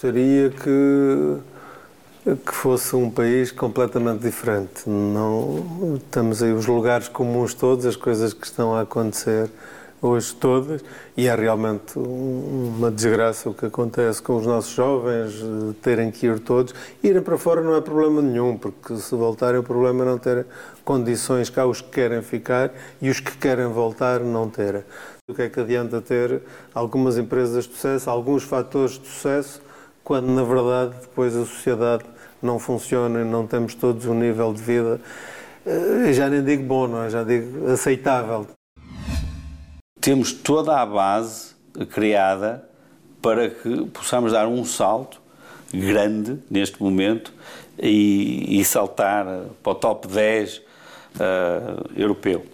gostaria que que fosse um país completamente diferente. Não estamos aí os lugares comuns todos, as coisas que estão a acontecer hoje todas, e é realmente uma desgraça o que acontece com os nossos jovens, terem que ir todos. Irem para fora não é problema nenhum, porque se voltarem o problema é não ter condições cá os que querem ficar e os que querem voltar não terem. O que é que adianta ter algumas empresas de sucesso, alguns fatores de sucesso, quando na verdade depois a sociedade não funciona e não temos todos um nível de vida, eh, já nem digo bom, não é? já digo aceitável. Temos toda a base criada para que possamos dar um salto grande neste momento e, e saltar para o top 10 uh, eh, europeu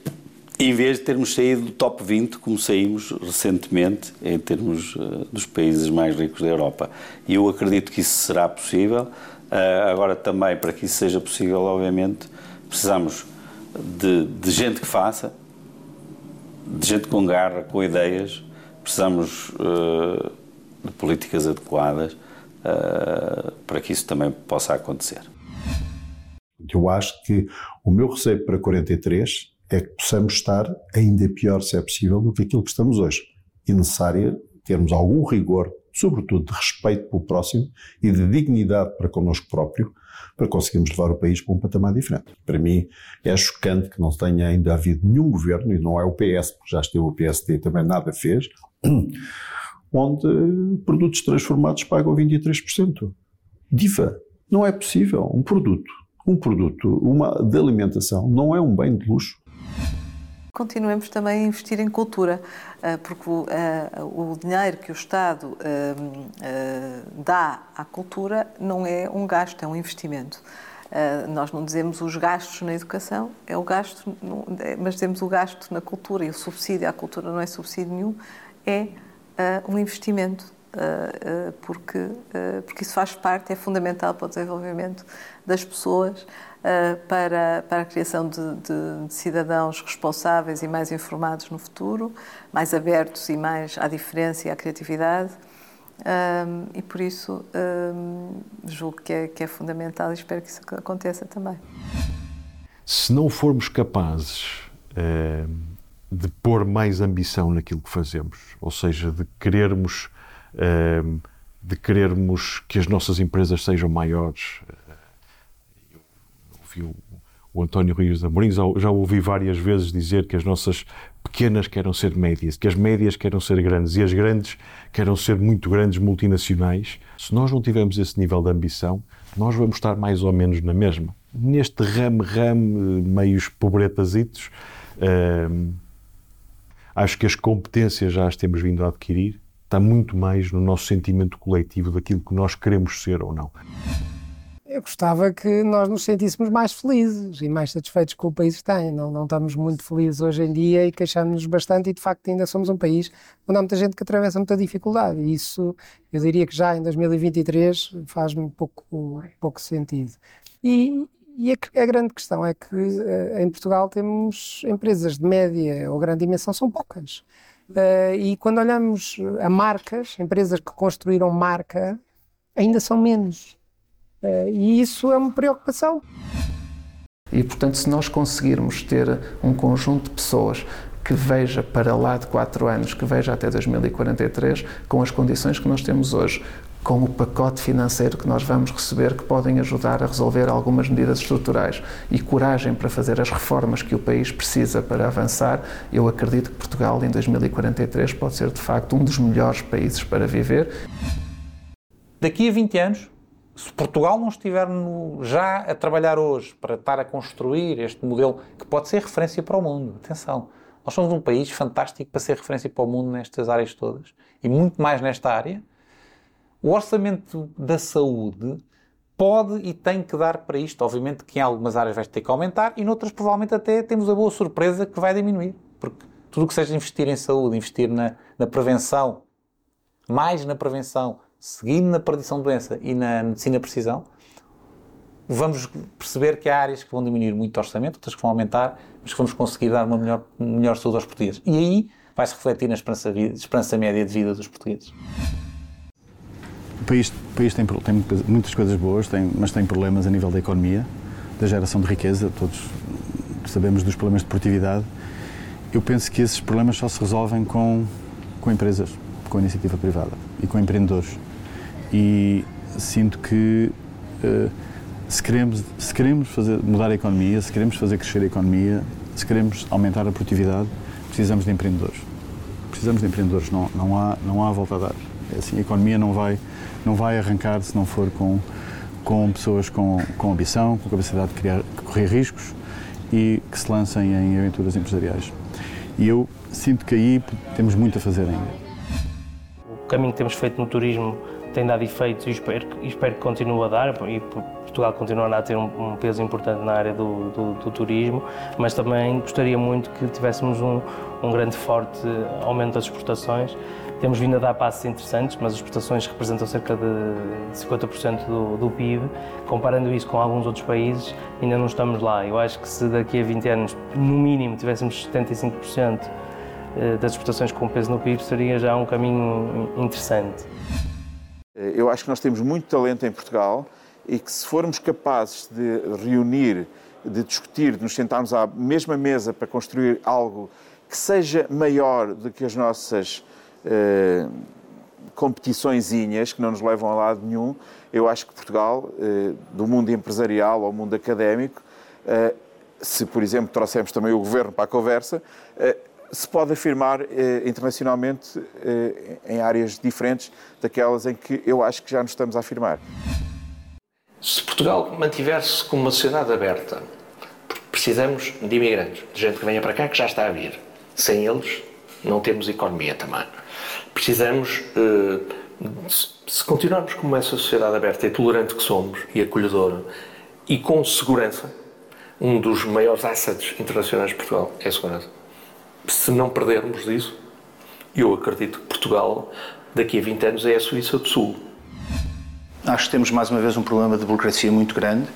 em vez de termos saído do top 20, como saímos recentemente, em termos uh, dos países mais ricos da Europa. E eu acredito que isso será possível. Uh, agora, também, para que isso seja possível, obviamente, precisamos de, de, gente que faça, de gente com garra, com ideias, precisamos uh, de políticas adequadas para que isso também possa acontecer. Eu acho que o meu receio para 43 é que possamos estar ainda pior, se é possível, do que aquilo que estamos hoje. E necessária termos algum rigor, sobretudo de respeito pelo próximo e de dignidade para connosco próprio, para conseguirmos levar o país para um patamar diferente. Para mim é chocante que não tenha ainda havido nenhum governo, e não é o PS, porque já esteve o PSD também nada fez, onde produtos transformados pagam 23%. Diva, não é possível. Um produto, um produto uma, de alimentação não é um bem de luxo continuemos também a investir em cultura, eh, porque eh, o dinheiro que o Estado eh, dá à cultura não é um gasto, é um investimento. Nós não dizemos os gastos na educação, é o gasto, é, mas dizemos o gasto na cultura e o subsídio à cultura não é subsídio nenhum, é um investimento porque, porque isso faz parte, é fundamental para o desenvolvimento das pessoas para, para a criação de, de, de, cidadãos responsáveis e mais informados no futuro, mais abertos e mais à diferença e à criatividade. Um, e por isso um, julgo que é, que é fundamental e espero que isso aconteça também. Se não formos capazes uh, de pôr mais ambição naquilo que fazemos, ou seja, de querermos, uh, de querermos que as nossas empresas sejam maiores, o, o António Rios Amorim, já, já ouvi várias vezes dizer que as nossas pequenas querem ser médias, que as médias querem ser grandes e as grandes querem ser muito grandes multinacionais. Se nós não tivermos esse nível de ambição, nós vamos estar mais ou menos na mesma. Neste rame-rame, meios pobretazitos, hum, acho que as competências já as temos vindo a adquirir, está muito mais no nosso sentimento coletivo daquilo que nós queremos ser ou não eu gostava que nós nos sentíssemos mais felizes e mais satisfeitos com o país que tem. Não, não estamos muito felizes hoje em dia e queixamos-nos bastante e de facto ainda somos um país onde há muita gente que atravessa muita dificuldade e isso eu diria que já em 2023 faz-me pouco, pouco sentido. E, e a, a, grande questão é que uh, em Portugal temos empresas de média ou grande dimensão, são poucas. Uh, e quando olhamos a marcas, empresas que construíram marca, ainda são menos. Eh, e isso é uma preocupação. E, portanto, se nós conseguirmos ter um conjunto de pessoas que veja para lá de quatro anos, que veja até 2043, com as condições que nós temos hoje, com o pacote financeiro que nós vamos receber, que podem ajudar a resolver algumas medidas estruturais e coragem para fazer as reformas que o país precisa para avançar, eu acredito que Portugal, em 2043, pode ser de facto um dos melhores países para viver. Daqui a 20 anos, se Portugal não estiver no, já a trabalhar hoje para estar a construir este modelo que pode ser referência para o mundo, atenção, nós somos um país fantástico para ser referência para o mundo nestas áreas todas e muito mais nesta área. O orçamento da saúde pode e tem que dar para isto. Obviamente que em algumas áreas vai ter que aumentar e noutras provavelmente até temos a boa surpresa que vai diminuir, porque tudo o que seja investir em saúde, investir na, na prevenção, mais na prevenção, seguindo na predição de doença e na medicina precisão, vamos perceber que há áreas que vão diminuir muito o orçamento, outras que vão aumentar, mas que vamos conseguir dar uma melhor, melhor saúde aos portugueses. E aí vai-se refletir na esperança, esperança média de vida dos portugueses. país, o país tem, tem muitas coisas boas, tem, mas tem problemas a nível da economia, da geração de riqueza, todos sabemos dos problemas de produtividade. Eu penso que esses problemas só se resolvem com, com empresas, com iniciativa privada e com empreendedores. E sinto que uh, se queremos, se queremos fazer, mudar a economia, se queremos fazer crescer a economia, se queremos aumentar a produtividade, precisamos de empreendedores. Precisamos de empreendedores, não, não, há, não há volta a dar. É assim, a economia não vai, não vai arrancar se não for com, com pessoas com, com ambição, com capacidade de, criar, de correr riscos e que se lancem em aventuras empresariais. E eu sinto que aí temos muito a fazer ainda. O caminho que temos feito no turismo tem dado efeitos e espero, espero que continue a dar e Portugal continuará a ter um, um peso importante na área do, do, do, turismo, mas também gostaria muito que tivéssemos um, um grande forte aumento das exportações. Temos vindo a dar passos interessantes, mas as exportações representam cerca de 50% do, do PIB. Comparando isso com alguns outros países, ainda não estamos lá. Eu acho que se daqui a 20 anos, no mínimo, tivéssemos 75% eh, das exportações com peso no PIB, seria já um caminho interessante. Eu acho que nós temos muito talento em Portugal e que se formos capazes de reunir, de discutir, de nos sentarmos à mesma mesa para construir algo que seja maior do que as nossas eh, competiçõezinhas, que não nos levam a lado nenhum, eu acho que Portugal, eh, do mundo empresarial ao mundo académico, eh, se, por exemplo, trouxermos também o governo para a conversa, eh, se pode afirmar eh, internacionalmente eh, em áreas diferentes daquelas em que eu acho que já nos estamos a afirmar. Se Portugal mantiver-se como uma sociedade aberta, precisamos de imigrantes, de gente que venha para cá que já está a vir. Sem eles, não temos economia também. Precisamos, eh, se continuarmos como essa sociedade aberta e tolerante que somos e acolhedora e com segurança, um dos maiores assets internacionais de Portugal é a segurança. Se não perdermos isso, eu acredito que Portugal, daqui a 20 anos, é a Suíça do Sul Acho que temos mais uma vez um problema de burocracia muito grande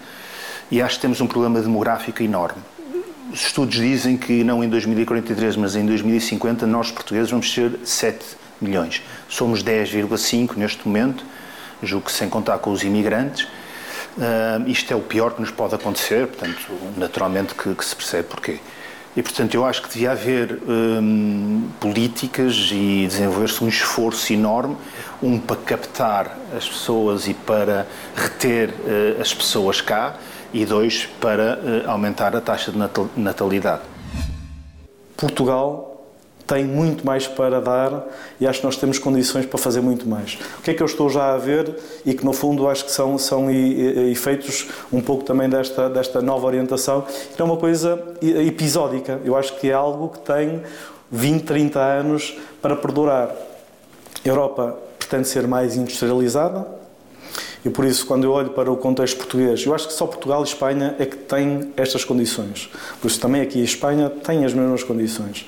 e acho que temos um problema demográfico enorme. Os estudos dizem que não em 2043, mas em 2050, nós portugueses vamos ser 7 milhões. Somos 10,5 neste momento, julgo que sem contar com os imigrantes. Uh, isto é o pior que nos pode acontecer, portanto, naturalmente que, que se percebe porquê. E, portanto, eu acho que devia haver hum, políticas e desenvolver-se um esforço enorme, um para captar as pessoas e para reter uh, as pessoas cá, e dois para uh, aumentar a taxa de natalidade. Portugal tem muito mais para dar e acho que nós temos condições para fazer muito mais. O que é que eu estou já a ver e que no fundo acho que são, são efeitos um pouco também desta, desta nova orientação, que é uma coisa episódica. Eu acho que é algo que tem 20, 30 anos para perdurar. A Europa pretende ser mais industrializada, e por isso, quando eu olho para o contexto português, eu acho que só Portugal e Espanha é que têm estas condições. Por isso, também aqui a Espanha tem as mesmas condições.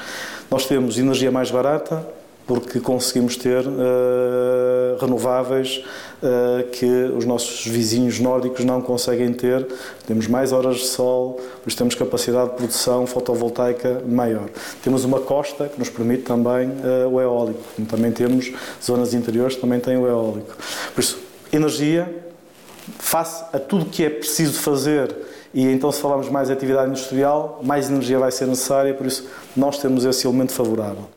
Nós temos energia mais barata, porque conseguimos ter uh, renováveis uh, que os nossos vizinhos nórdicos não conseguem ter. Temos mais horas de sol, pois temos capacidade de produção fotovoltaica maior. Temos uma costa que nos permite também uh, o eólico. Também temos zonas interiores que também têm o eólico. Por isso, energia, face a tudo que é preciso fazer e então, se falarmos mais de atividade industrial, mais energia vai ser necessária, por isso nós temos esse elemento favorável.